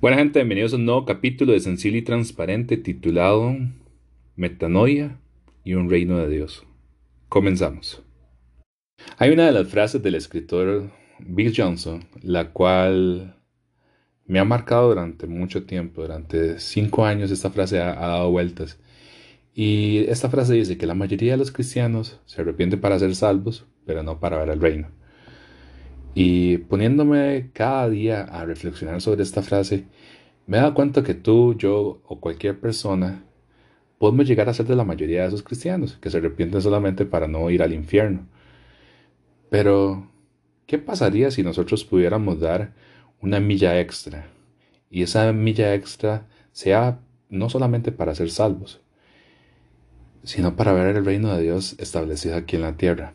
Buena gente, bienvenidos a un nuevo capítulo de Sencillo y Transparente titulado Metanoia y un reino de Dios. Comenzamos. Hay una de las frases del escritor Bill Johnson, la cual me ha marcado durante mucho tiempo, durante cinco años esta frase ha, ha dado vueltas. Y esta frase dice que la mayoría de los cristianos se arrepienten para ser salvos, pero no para ver el reino. Y poniéndome cada día a reflexionar sobre esta frase, me he dado cuenta que tú, yo o cualquier persona podemos llegar a ser de la mayoría de esos cristianos que se arrepienten solamente para no ir al infierno. Pero, ¿qué pasaría si nosotros pudiéramos dar una milla extra? Y esa milla extra sea no solamente para ser salvos, sino para ver el reino de Dios establecido aquí en la tierra.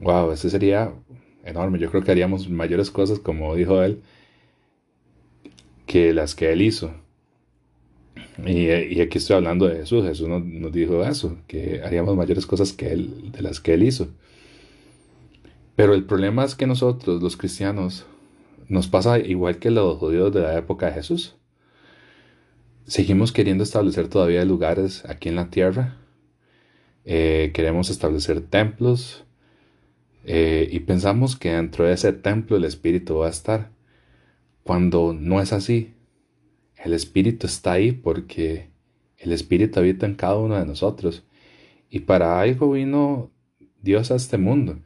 Wow, ese sería enorme. Yo creo que haríamos mayores cosas, como dijo él, que las que él hizo. Y, aquí estoy hablando de Jesús. Jesús nos, nos, dijo eso, que haríamos mayores cosas que él, de las que él hizo. Pero el problema es que nosotros, los cristianos, nos pasa igual que los judíos de la época de Jesús. Seguimos queriendo establecer todavía lugares aquí en la tierra. Eh, queremos establecer templos, eh, y pensamos que dentro de ese templo el Espíritu va a estar, cuando no es así. El Espíritu está ahí porque el Espíritu habita en cada uno de nosotros. Y para algo vino Dios a este mundo.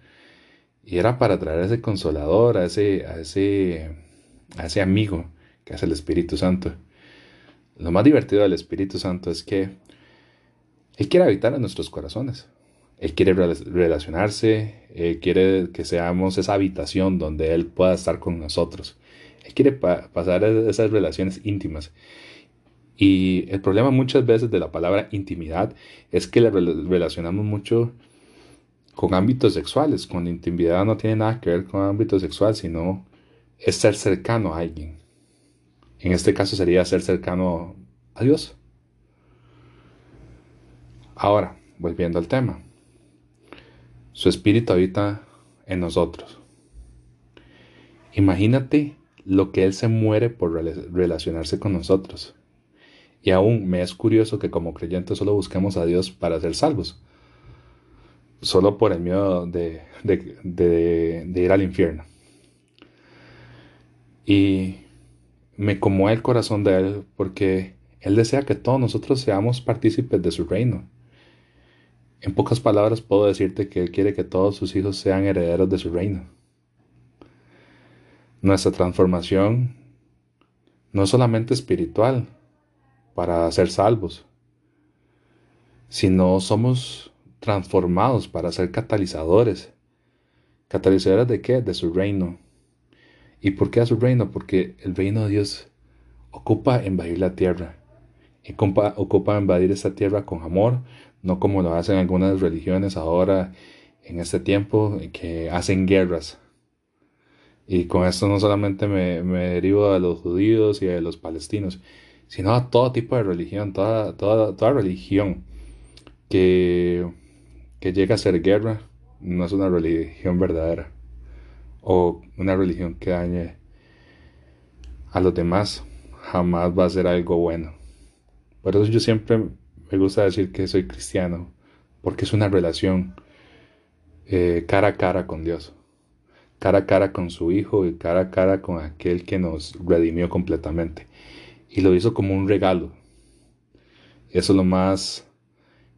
Y era para traer a ese consolador, a ese, a ese, a ese amigo que es el Espíritu Santo. Lo más divertido del Espíritu Santo es que Él quiere habitar en nuestros corazones. Él quiere relacionarse, Él quiere que seamos esa habitación donde Él pueda estar con nosotros. Él quiere pasar esas relaciones íntimas. Y el problema muchas veces de la palabra intimidad es que la relacionamos mucho con ámbitos sexuales, cuando intimidad no tiene nada que ver con ámbito sexual, sino es ser cercano a alguien. En este caso sería ser cercano a Dios. Ahora, volviendo al tema. Su espíritu habita en nosotros. Imagínate lo que Él se muere por relacionarse con nosotros. Y aún me es curioso que como creyentes solo busquemos a Dios para ser salvos. Solo por el miedo de, ir al infierno. Y me conmueve el corazón de Él porque Él desea que todos nosotros seamos partícipes de su reino. En pocas palabras puedo decirte que Él quiere que todos sus hijos sean herederos de su reino. Nuestra transformación no es solamente espiritual para ser salvos, sino somos transformados para ser catalizadores. ¿Catalizadores de qué? De su reino. ¿Y por qué a su reino? Porque el reino de Dios ocupa invadir la tierra. Y ocupa invadir esta tierra con amor, no como lo hacen algunas religiones ahora en este tiempo que hacen guerras. Y con esto no solamente me, derivo de los judíos y de los palestinos, sino a todo tipo de religión, toda, toda, toda religión que, que llega a ser guerra no es una religión verdadera o una religión que dañe a los demás, jamás va a ser algo bueno. Por eso yo siempre me gusta decir que soy cristiano, porque es una relación eh, cara a cara con Dios, cara a cara con su Hijo y cara a cara con aquel que nos redimió completamente. Y lo hizo como un regalo. eso es lo más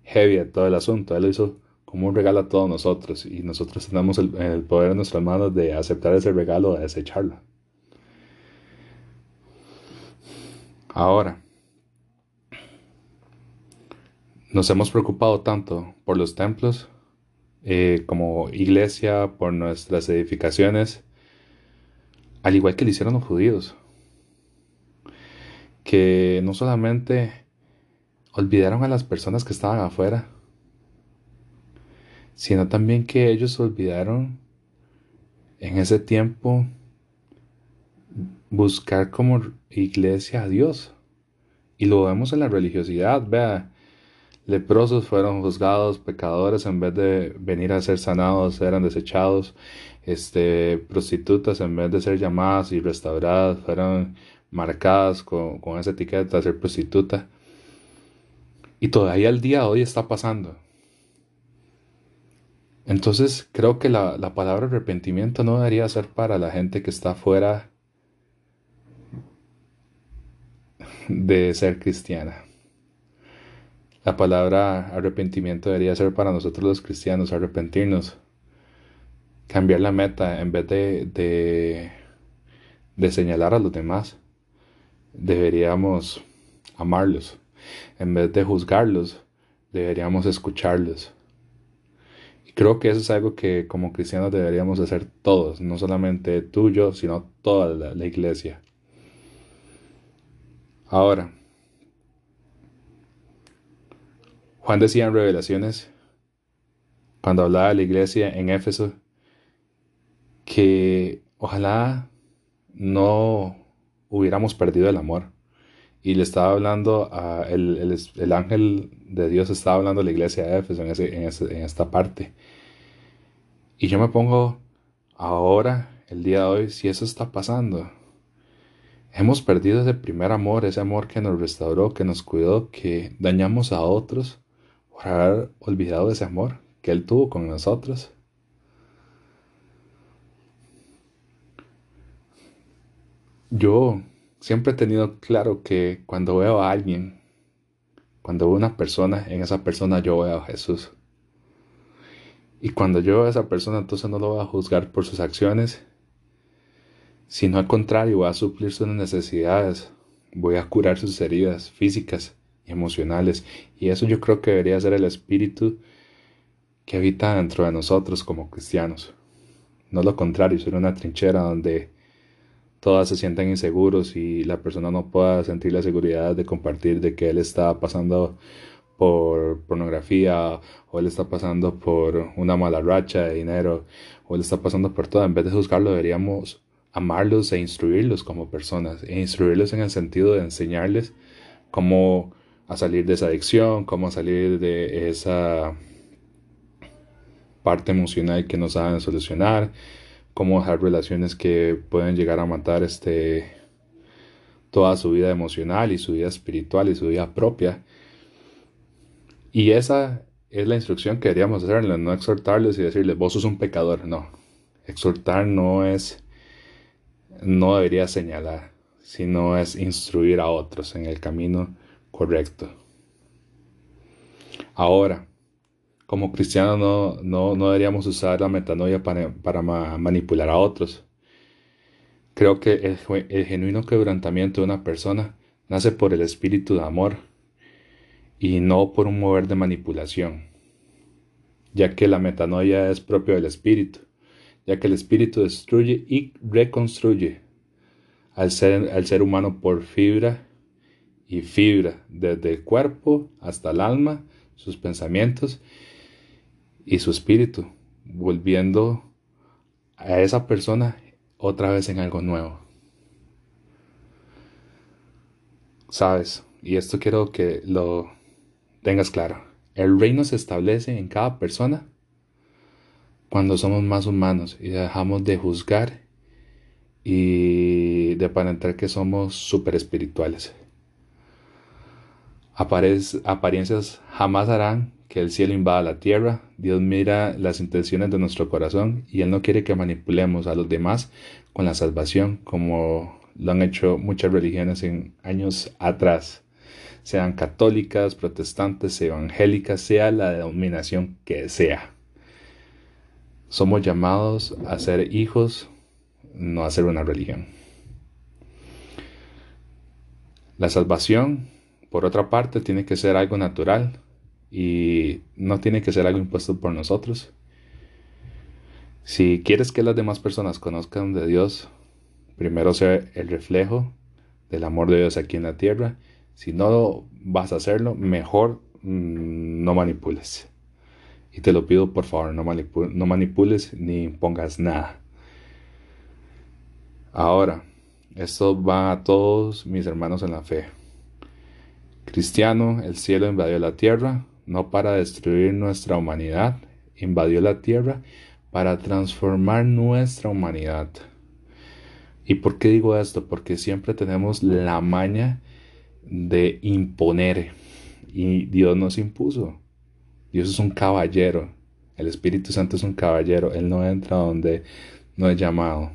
heavy de todo el asunto. Él lo hizo como un regalo a todos nosotros y nosotros tenemos el, poder en nuestras manos de aceptar ese regalo o de desecharlo. Ahora, nos hemos preocupado tanto por los templos eh, como iglesia, por nuestras edificaciones, al igual que lo hicieron los judíos, que no solamente olvidaron a las personas que estaban afuera, sino también que ellos olvidaron en ese tiempo buscar como iglesia a Dios. Y lo vemos en la religiosidad, vea, leprosos fueron juzgados, pecadores en vez de venir a ser sanados eran desechados, este, prostitutas en vez de ser llamadas y restauradas fueron marcadas con, esa etiqueta de ser prostituta. Y todavía el día de hoy está pasando. Entonces creo que la, la palabra arrepentimiento no debería ser para la gente que está fuera de ser cristiana. La palabra arrepentimiento debería ser para nosotros los cristianos, arrepentirnos, cambiar la meta en vez de, de, señalar a los demás. Deberíamos amarlos. En vez de juzgarlos, deberíamos escucharlos. Y creo que eso es algo que como cristianos deberíamos hacer todos, no solamente tú y yo, sino toda la iglesia. Ahora, Juan decía en Revelaciones, cuando hablaba de la iglesia en Éfeso, que ojalá no hubiéramos perdido el amor. Y le estaba hablando, a el, ángel de Dios estaba hablando a la iglesia de Éfeso en, en esta parte. Y yo me pongo ahora, el día de hoy, si eso está pasando. Hemos perdido ese primer amor, ese amor que nos restauró, que nos cuidó, que dañamos a otros por haber olvidado ese amor que Él tuvo con nosotros. Yo siempre he tenido claro que cuando veo a alguien, cuando veo a una persona, en esa persona yo veo a Jesús. Y cuando yo veo a esa persona, entonces no lo voy a juzgar por sus acciones, sino al contrario, voy a suplir sus necesidades, voy a curar sus heridas físicas emocionales. Y eso yo creo que debería ser el espíritu que habita dentro de nosotros como cristianos. No lo contrario, ser una trinchera donde todas se sientan inseguros y la persona no pueda sentir la seguridad de compartir de que él está pasando por pornografía o él está pasando por una mala racha de dinero o él está pasando por todo. En vez de juzgarlo deberíamos amarlos e instruirlos como personas e instruirlos en el sentido de enseñarles cómo a salir de esa adicción, cómo salir de esa parte emocional que no saben solucionar, cómo dejar relaciones que pueden llegar a matar este toda su vida emocional y su vida espiritual y su vida propia. Y esa es la instrucción que deberíamos hacerles, no exhortarles y decirles, vos sos un pecador, no. Exhortar no es, no debería señalar, sino es instruir a otros en el camino correcto. Ahora, como cristianos no, no, no, deberíamos usar la metanoia para, para manipular a otros. Creo que el, genuino quebrantamiento de una persona nace por el espíritu de amor y no por un mover de manipulación, ya que la metanoia es propio del espíritu, ya que el espíritu destruye y reconstruye al ser, al ser humano por fibra y fibra, desde el cuerpo hasta el alma, sus pensamientos y su espíritu, volviendo a esa persona otra vez en algo nuevo. Sabes, y esto quiero que lo tengas claro. El reino se establece en cada persona cuando somos más humanos y dejamos de juzgar y de aparentar que somos super espirituales apariencias jamás harán que el cielo invada la tierra. Dios mira las intenciones de nuestro corazón y Él no quiere que manipulemos a los demás con la salvación como lo han hecho muchas religiones en años atrás, sean católicas, protestantes, evangélicas, sea la denominación que sea. Somos llamados a ser hijos, no a ser una religión. La salvación por otra parte, tiene que ser algo natural y no tiene que ser algo impuesto por nosotros. Si quieres que las demás personas conozcan de Dios, primero sea el reflejo del amor de Dios aquí en la tierra. Si no vas a hacerlo, mejor mm, no manipules. Y te lo pido por favor, no, no manipules ni pongas nada. Ahora, esto va a todos mis hermanos en la fe. Cristiano, el cielo invadió la tierra, no para destruir nuestra humanidad, invadió la tierra para transformar nuestra humanidad. ¿Y por qué digo esto? Porque siempre tenemos la maña de imponer y Dios nos impuso. Dios es un caballero. El Espíritu Santo es un caballero. Él no entra donde no es llamado.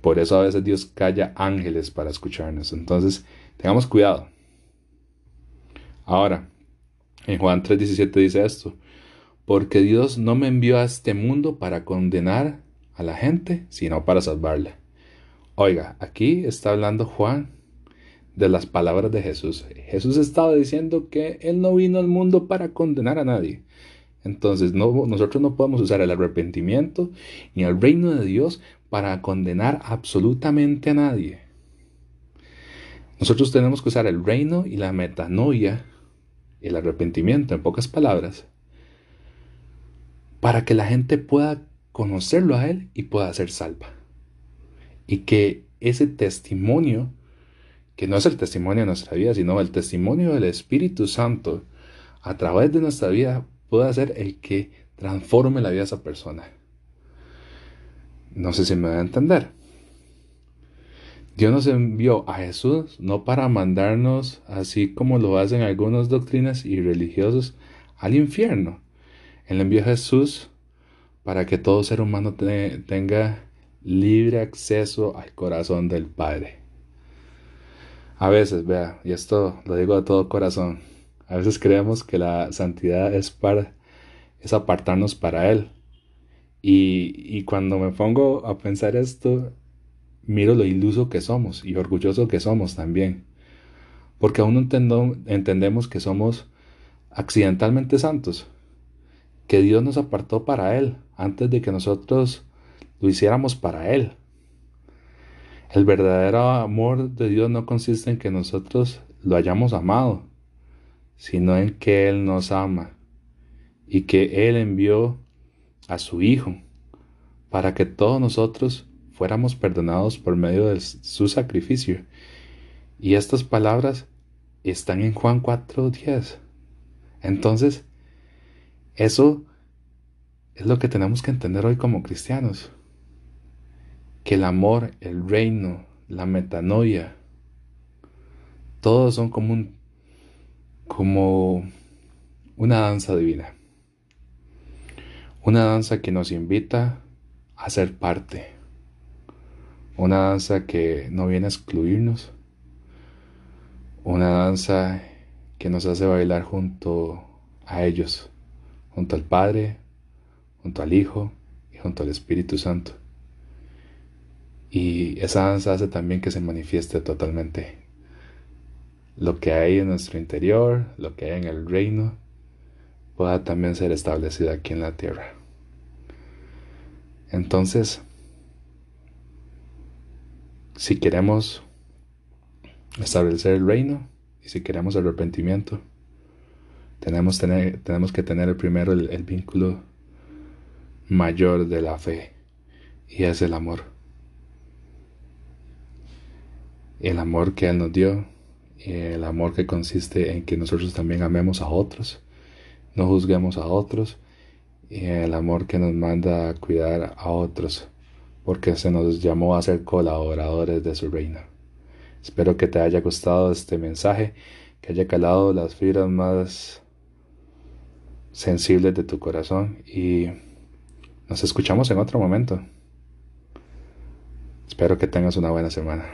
Por eso a veces Dios calla ángeles para escucharnos. Entonces, tengamos cuidado. Ahora, en Juan 3:17 dice esto, porque Dios no me envió a este mundo para condenar a la gente, sino para salvarla. Oiga, aquí está hablando Juan de las palabras de Jesús. Jesús estaba diciendo que Él no vino al mundo para condenar a nadie. Entonces no, nosotros no podemos usar el arrepentimiento ni el reino de Dios para condenar absolutamente a nadie. Nosotros tenemos que usar el reino y la metanoia, el arrepentimiento en pocas palabras, para que la gente pueda conocerlo a Él y pueda ser salva. Y que ese testimonio que no es el testimonio de nuestra vida, sino el testimonio del Espíritu Santo a través de nuestra vida pueda ser el que transforme la vida de esa persona. No sé si me va a entender. Dios nos envió a Jesús no para mandarnos, así como lo hacen algunas doctrinas y religiosos, al infierno. Él envió a Jesús para que todo ser humano tenga libre acceso al corazón del Padre. A veces, vea, y esto lo digo de todo corazón, a veces creemos que la santidad es para es apartarnos para Él. Y, y cuando me pongo a pensar esto, miro lo iluso que somos y orgulloso que somos también. Porque aún no entendemos que somos accidentalmente santos, que Dios nos apartó para Él antes de que nosotros lo hiciéramos para Él. El verdadero amor de Dios no consiste en que nosotros lo hayamos amado, sino en que Él nos ama y que Él envió a su Hijo para que todos nosotros fuéramos perdonados por medio de su sacrificio. Y estas palabras están en Juan 4:10. Entonces, eso es lo que tenemos que entender hoy como cristianos que el amor, el reino, la metanoia, todos son como, como una danza divina. Una danza que nos invita a ser parte. Una danza que no viene a excluirnos. Una danza que nos hace bailar junto a ellos, junto al Padre, junto al Hijo y junto al Espíritu Santo. Y esa danza hace también que se manifieste totalmente lo que hay en nuestro interior, lo que hay en el reino, pueda también ser establecido aquí en la tierra. Entonces, si queremos establecer el reino y si queremos arrepentimiento, tenemos, que tener primero el vínculo mayor de la fe y es el amor. El amor que Él nos dio, el amor que consiste en que nosotros también amemos a otros, no juzguemos a otros, el amor que nos manda a cuidar a otros, porque se nos llamó a ser colaboradores de su reino. Espero que te haya gustado este mensaje, que haya calado las fibras más sensibles de tu corazón y nos escuchamos en otro momento. Espero que tengas una buena semana.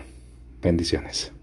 Bendiciones.